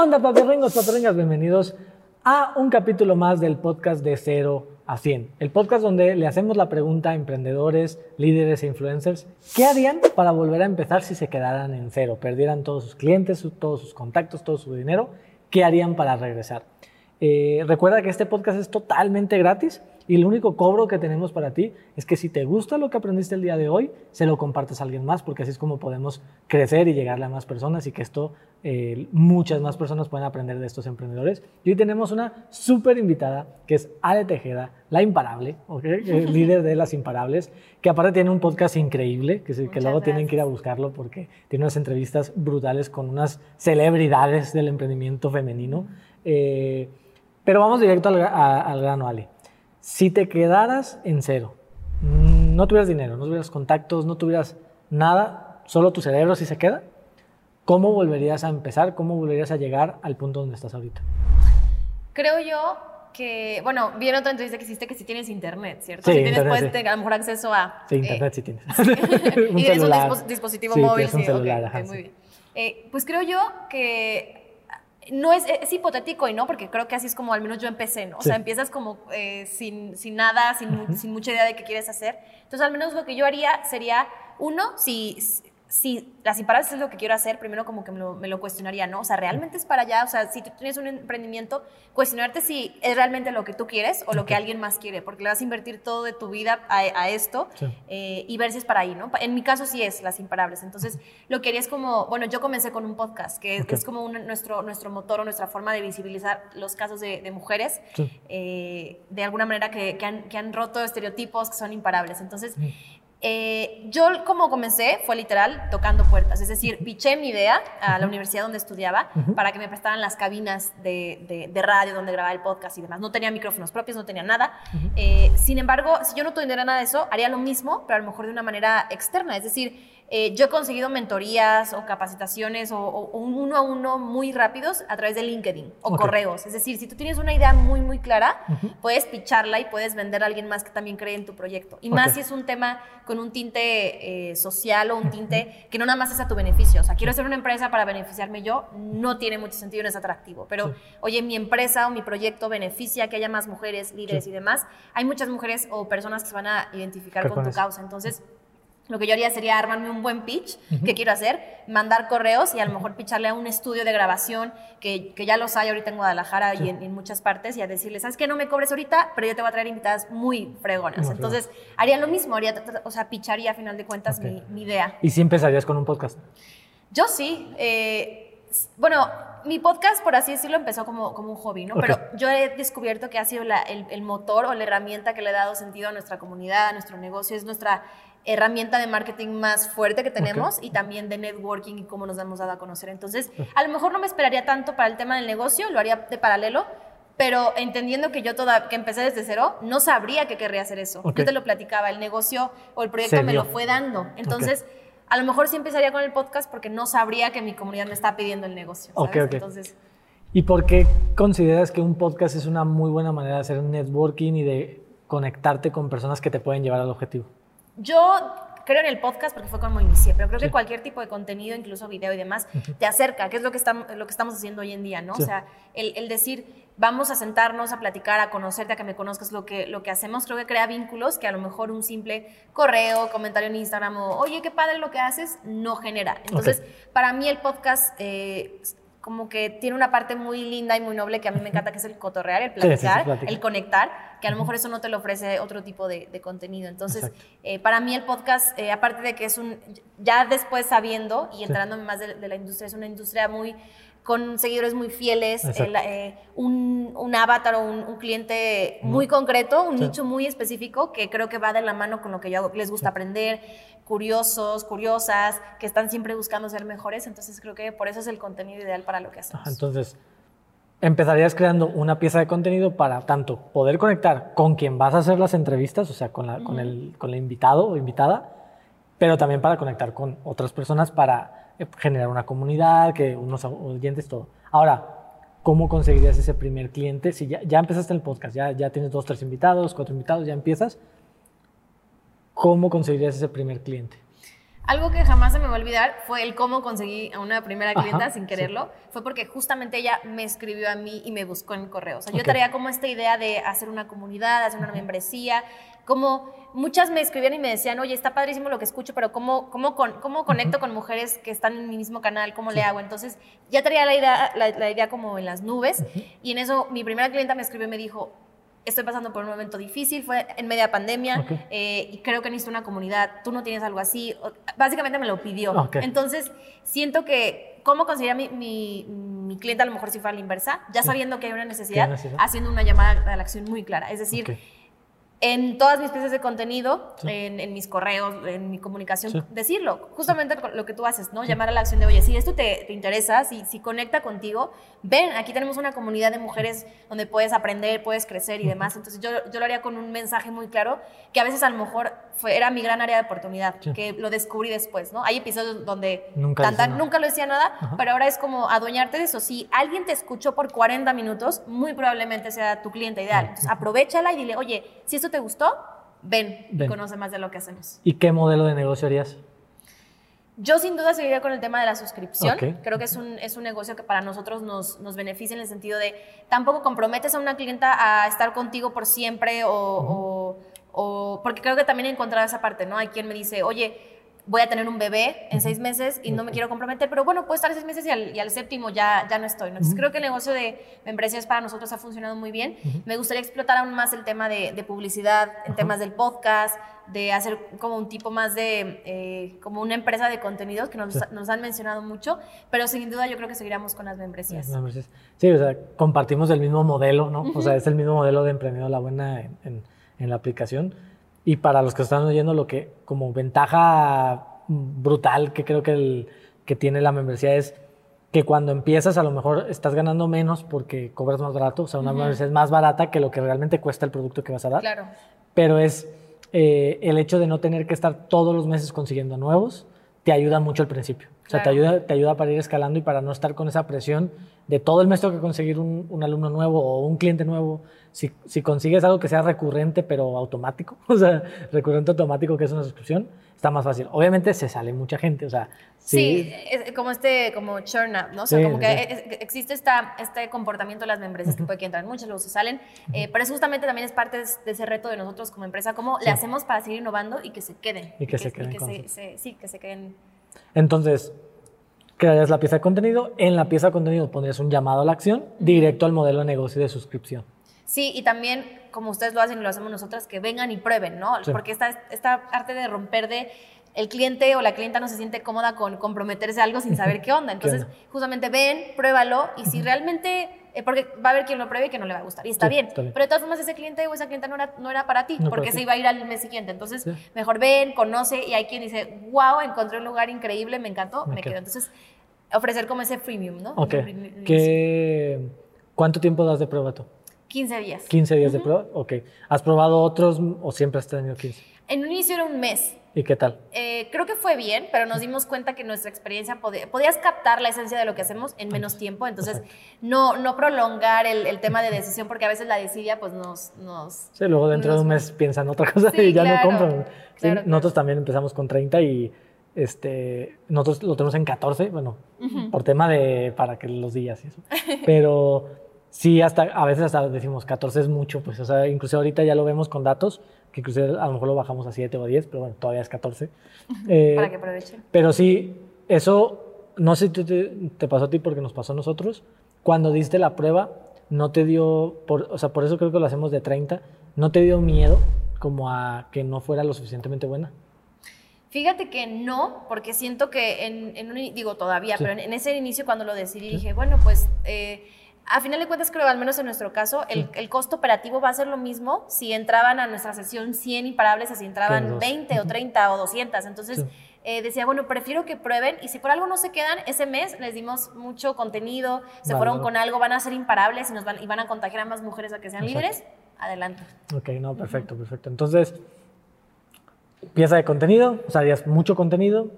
onda, papirringos, papirringas? Bienvenidos a un capítulo más del podcast de 0 a 100. El podcast donde le hacemos la pregunta a emprendedores, líderes e influencers, ¿qué harían para volver a empezar si se quedaran en cero? Perdieran todos sus clientes, todos sus contactos, todo su dinero. ¿Qué harían para regresar? Eh, recuerda que este podcast es totalmente gratis y el único cobro que tenemos para ti es que si te gusta lo que aprendiste el día de hoy, se lo compartes a alguien más, porque así es como podemos crecer y llegarle a más personas y que esto, eh, muchas más personas pueden aprender de estos emprendedores. Y hoy tenemos una súper invitada, que es Ale Tejeda, la imparable, el líder de las imparables, que aparte tiene un podcast increíble, que, que luego tienen que ir a buscarlo porque tiene unas entrevistas brutales con unas celebridades del emprendimiento femenino. Eh, pero vamos directo al, al grano, Ale si te quedaras en cero, mm, no tuvieras dinero, no tuvieras contactos, no tuvieras nada, solo tu cerebro si se queda, ¿cómo volverías a empezar? ¿Cómo volverías a llegar al punto donde estás ahorita? Creo yo que, bueno, vi en otra entrevista que hiciste que si tienes internet, ¿cierto? Sí, si tienes pues, a lo mejor acceso a... Sí, internet sí tienes. y tienes un dispositivo móvil, sí, un celular, muy bien. Eh, pues creo yo que no es, es, hipotético y no, porque creo que así es como al menos yo empecé, ¿no? O sea, empiezas como eh, sin, sin, nada, sin, sin, mucha idea de qué quieres hacer. Entonces, al menos lo que yo haría sería, uno, si, si las imparables es lo que quiero hacer, primero como que me lo, cuestionaría, ¿no? O sea, ¿realmente es para allá? O sea, si tú tienes un emprendimiento, cuestionarte si es realmente lo que tú quieres o lo que alguien más quiere, porque le vas a invertir todo de tu vida a, esto eh, y ver si es para ahí, ¿no? En mi caso sí es las imparables. Entonces, lo que haría es como, bueno, yo comencé con un podcast, que es como nuestro, nuestro motor o nuestra forma de visibilizar los casos de, mujeres, eh, de alguna manera que, han, que, han, roto estereotipos que son imparables. Entonces, eh, yo como comencé fue literal tocando puertas, es decir, piché mi idea a la universidad donde estudiaba para que me prestaran las cabinas de, radio donde grababa el podcast y demás. No tenía micrófonos propios, no tenía nada. Eh, sin embargo, si yo no tuviera nada de eso, haría lo mismo, pero a lo mejor de una manera externa, es decir, eh, yo he conseguido mentorías o capacitaciones o, un uno a uno muy rápidos a través de LinkedIn o correos. Es decir, si tú tienes una idea muy, muy clara, puedes picharla y puedes vender a alguien más que también cree en tu proyecto. Y más si es un tema con un tinte eh, social o un tinte que no nada más es a tu beneficio. O sea, quiero hacer una empresa para beneficiarme yo, no tiene mucho sentido, no es atractivo. Pero, oye, mi empresa o mi proyecto beneficia que haya más mujeres, líderes y demás. Hay muchas mujeres o personas que se van a identificar con tu causa. Entonces, lo que yo haría sería armarme un buen pitch, que quiero hacer, mandar correos y a lo mejor picharle a un estudio de grabación que, que ya los hay ahorita en Guadalajara y en, muchas partes y a decirles, ¿sabes qué? No me cobres ahorita, pero yo te voy a traer invitadas muy fregonas. Entonces, haría lo mismo, haría, o sea, picharía a final de cuentas mi, mi, idea. ¿Y si empezarías con un podcast? Yo sí. Eh, bueno, mi podcast, por así decirlo, empezó como, como un hobby, ¿no? Pero yo he descubierto que ha sido la, el, el, motor o la herramienta que le ha dado sentido a nuestra comunidad, a nuestro negocio, es nuestra herramienta de marketing más fuerte que tenemos y también de networking y cómo nos hemos dado a conocer. Entonces, a lo mejor no me esperaría tanto para el tema del negocio, lo haría de paralelo, pero entendiendo que yo toda, que empecé desde cero, no sabría que querría hacer eso. Yo te lo platicaba, el negocio o el proyecto me lo fue dando. Entonces, a lo mejor sí empezaría con el podcast porque no sabría que mi comunidad me está pidiendo el negocio. ¿sabes? Entonces, ¿Y por qué consideras que un podcast es una muy buena manera de hacer networking y de conectarte con personas que te pueden llevar al objetivo? Yo creo en el podcast porque fue como inicié, pero creo que cualquier tipo de contenido, incluso video y demás, te acerca, que es lo que, estamos, lo que estamos haciendo hoy en día, ¿no? O sea, el, decir, vamos a sentarnos a platicar, a conocerte, a que me conozcas lo que, lo que hacemos, creo que crea vínculos que a lo mejor un simple correo, comentario en Instagram o, oye, qué padre lo que haces, no genera. Entonces, para mí el podcast... Eh, como que tiene una parte muy linda y muy noble que a mí me encanta, que es el cotorrear, el platicar, el conectar, que a lo mejor eso no te lo ofrece otro tipo de, contenido. Entonces, eh, para mí el podcast, eh, aparte de que es un, ya después sabiendo y entrándome más de, la industria, es una industria muy con seguidores muy fieles, eh, un, un, avatar o un, cliente muy concreto, un nicho muy específico que creo que va de la mano con lo que yo hago, les gusta aprender, curiosos, curiosas, que están siempre buscando ser mejores. Entonces creo que por eso es el contenido ideal para lo que hacemos. entonces, empezarías creando una pieza de contenido para tanto poder conectar con quien vas a hacer las entrevistas, o sea, con, la, con, el, con el invitado o invitada, pero también para conectar con otras personas para eh, generar una comunidad, que unos oyentes, todo. Ahora, ¿cómo conseguirías ese primer cliente? Si ya, ya empezaste el podcast, ya, ya tienes dos, tres invitados, cuatro invitados, ya empiezas, ¿cómo conseguirías ese primer cliente? Algo que jamás se me va a olvidar fue el cómo conseguí a una primera clienta sin quererlo. Fue porque justamente ella me escribió a mí y me buscó en correo. O sea, yo traía como esta idea de hacer una comunidad, hacer una membresía. Como muchas me escribían y me decían, oye, está padrísimo lo que escucho, pero ¿cómo, cómo, cómo conecto con mujeres que están en mi mismo canal? ¿Cómo le hago? Entonces, ya traía la idea, la, idea como en las nubes. Y en eso, mi primera clienta me escribió y me dijo, estoy pasando por un momento difícil, fue en media pandemia eh, y creo que necesito una comunidad, tú no tienes algo así, básicamente me lo pidió. Entonces, siento que, ¿cómo conseguiría mi, mi, mi, cliente a lo mejor si fuera la inversa? Ya sabiendo que hay una necesidad, haciendo una llamada a la acción muy clara. Es decir, en todas mis piezas de contenido, en, mis correos, en mi comunicación, decirlo. Justamente lo que tú haces, ¿no? Llamar a la acción de, oye, si esto te, te, interesa, si, si conecta contigo, ven, aquí tenemos una comunidad de mujeres donde puedes aprender, puedes crecer y demás. Entonces yo, yo lo haría con un mensaje muy claro, que a veces a lo mejor fue, era mi gran área de oportunidad, que lo descubrí después, ¿no? Hay episodios donde nunca, nunca lo decía nada, pero ahora es como adueñarte de eso. Si alguien te escuchó por 40 minutos, muy probablemente sea tu cliente ideal. Entonces aprovechala y dile, oye, si esto te gustó, ven, y conoce más de lo que hacemos. ¿Y qué modelo de negocio harías? Yo sin duda seguiría con el tema de la suscripción. Creo que es un, es un negocio que para nosotros nos, nos, beneficia en el sentido de tampoco comprometes a una clienta a estar contigo por siempre o, o, porque creo que también he encontrado esa parte, ¿no? Hay quien me dice, oye, voy a tener un bebé en seis meses y no me quiero comprometer, pero bueno, puedo estar seis meses y al, séptimo ya, ya no estoy. Entonces creo que el negocio de membresías para nosotros ha funcionado muy bien. Me gustaría explotar aún más el tema de, publicidad, en temas del podcast, de hacer como un tipo más de, eh, como una empresa de contenidos que nos, nos, han mencionado mucho, pero sin duda yo creo que seguiremos con las membresías. Sí, o sea, compartimos el mismo modelo, ¿no? O sea, es el mismo modelo de emprendedor La Buena en, en la aplicación y para los que están oyendo, lo que como ventaja brutal que creo que, el, que tiene la membresía es que cuando empiezas a lo mejor estás ganando menos porque cobras más barato, o sea, una membresía es más barata que lo que realmente cuesta el producto que vas a dar. Claro. Pero es eh, el hecho de no tener que estar todos los meses consiguiendo nuevos, te ayuda mucho al principio. O sea, te, ayuda, te ayuda para ir escalando y para no estar con esa presión de todo el mes tengo que conseguir un, un alumno nuevo o un cliente nuevo. Si, si, consigues algo que sea recurrente pero automático, o sea, recurrente automático que es una suscripción, está más fácil. Obviamente se sale mucha gente, o sea... Sí, es como este, como churn up, ¿no? O sea, como que existe esta, este comportamiento de las membresías que puede que entrar muchas, luego se salen, eh, pero es justamente también es parte de, ese reto de nosotros como empresa, cómo le hacemos para seguir innovando y que se queden. Y que, se queden. sí, que se queden entonces, crearías la pieza de contenido. En la pieza de contenido pondrías un llamado a la acción directo al modelo de negocio de suscripción. Sí, y también, como ustedes lo hacen y lo hacemos nosotras, que vengan y prueben, ¿no? Porque esta, esta arte de romper de el cliente o la clienta no se siente cómoda con comprometerse a algo sin saber qué onda. Entonces, justamente ven, pruébalo y si realmente eh, porque va a haber quien lo pruebe y que no le va a gustar. Y está, bien. Pero de todas formas, ese cliente o esa clienta no era, no era para ti, porque se iba a ir al mes siguiente. Entonces, mejor ven, conoce, y hay quien dice, wow, encontré un lugar increíble, me encantó, me, quedo. Entonces, ofrecer como ese freemium, ¿no? Ok. ¿Qué, ¿Cuánto tiempo das de prueba tú? 15 días. 15 días de prueba, ok. ¿Has probado otros o siempre has tenido 15? En un inicio era un mes. ¿Y qué tal? Eh, creo que fue bien, pero nos dimos cuenta que nuestra experiencia podía, podías captar la esencia de lo que hacemos en menos tiempo, entonces no, no prolongar el, tema de decisión porque a veces la desidia pues nos... nos sí, luego dentro de un mes piensan otra cosa y ya no compran. nosotros también empezamos con 30 y este, nosotros lo tenemos en 14, bueno, por tema de para que los días y eso. Pero sí, hasta a veces hasta decimos 14 es mucho, pues, o sea, incluso ahorita ya lo vemos con datos que incluso a lo mejor lo bajamos a 7 o 10, pero bueno, todavía es 14. Eh, Para que aprovechen. Pero sí, eso, no sé si te, te, pasó a ti porque nos pasó a nosotros, cuando diste la prueba, no te dio, por, o sea, por eso creo que lo hacemos de 30, no te dio miedo como a que no fuera lo suficientemente buena. Fíjate que no, porque siento que en, en un, digo todavía, pero en, ese inicio cuando lo decidí dije, bueno, pues eh, a final de cuentas, creo, al menos en nuestro caso, el, el, costo operativo va a ser lo mismo si entraban a nuestra sesión 100 imparables, si entraban 20 o 30 o 200. Entonces, eh, decía, bueno, prefiero que prueben y si por algo no se quedan, ese mes les dimos mucho contenido, se fueron con algo, van a ser imparables y, nos van, y van a contagiar a más mujeres a que sean líderes. Adelante. Ok, no, perfecto, perfecto. Entonces, pieza de contenido, o sea, harías mucho contenido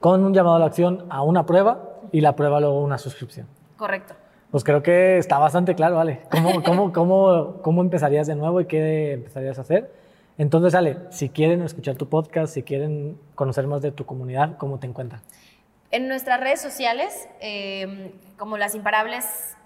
con un llamado a la acción a una prueba y la prueba luego una suscripción. Correcto. Pues creo que está bastante claro, ¿vale? ¿Cómo, cómo, cómo, cómo empezarías de nuevo y qué empezarías a hacer? Entonces, Ale, si quieren escuchar tu podcast, si quieren conocer más de tu comunidad, ¿cómo te encuentran? En nuestras redes sociales, eh, como las imparables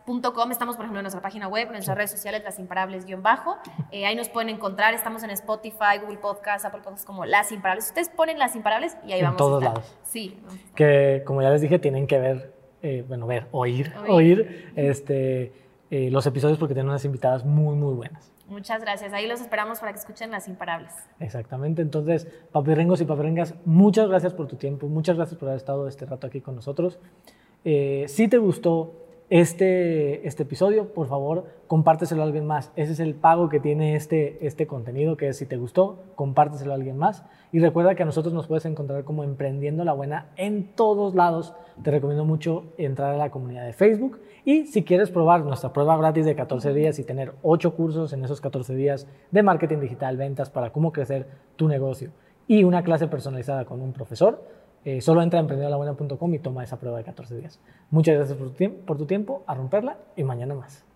Estamos, por ejemplo, en nuestra página web, en nuestras redes sociales, Las Imparables-bajo. Eh, ahí nos pueden encontrar. Estamos en Spotify, Google Podcast, Apple Podcasts, como Las Imparables. Ustedes ponen Las Imparables y ahí en vamos todos a estar. lados. Sí. Que, como ya les dije, tienen que ver, eh, bueno, ver, oír, oír, este, eh, los episodios porque tienen unas invitadas muy, muy buenas. Muchas gracias. Ahí los esperamos para que escuchen Las Imparables. Exactamente. Entonces, papirrengos y papirrengas, muchas gracias por tu tiempo. Muchas gracias por haber estado este rato aquí con nosotros. si te gustó este, este episodio, por favor, compárteselo a alguien más. Ese es el pago que tiene este, este contenido, que es si te gustó, compárteselo a alguien más. Y recuerda que a nosotros nos puedes encontrar como Emprendiendo la Buena en todos lados. Te recomiendo mucho entrar a la comunidad de Facebook. Y si quieres probar nuestra prueba gratis de 14 días y tener 8 cursos en esos 14 días de marketing digital, ventas, para cómo crecer tu negocio y una clase personalizada con un profesor, eh, solo entra a emprendedorlabuena.com y toma esa prueba de 14 días. Muchas gracias por tu, por tu tiempo, a romperla y mañana más.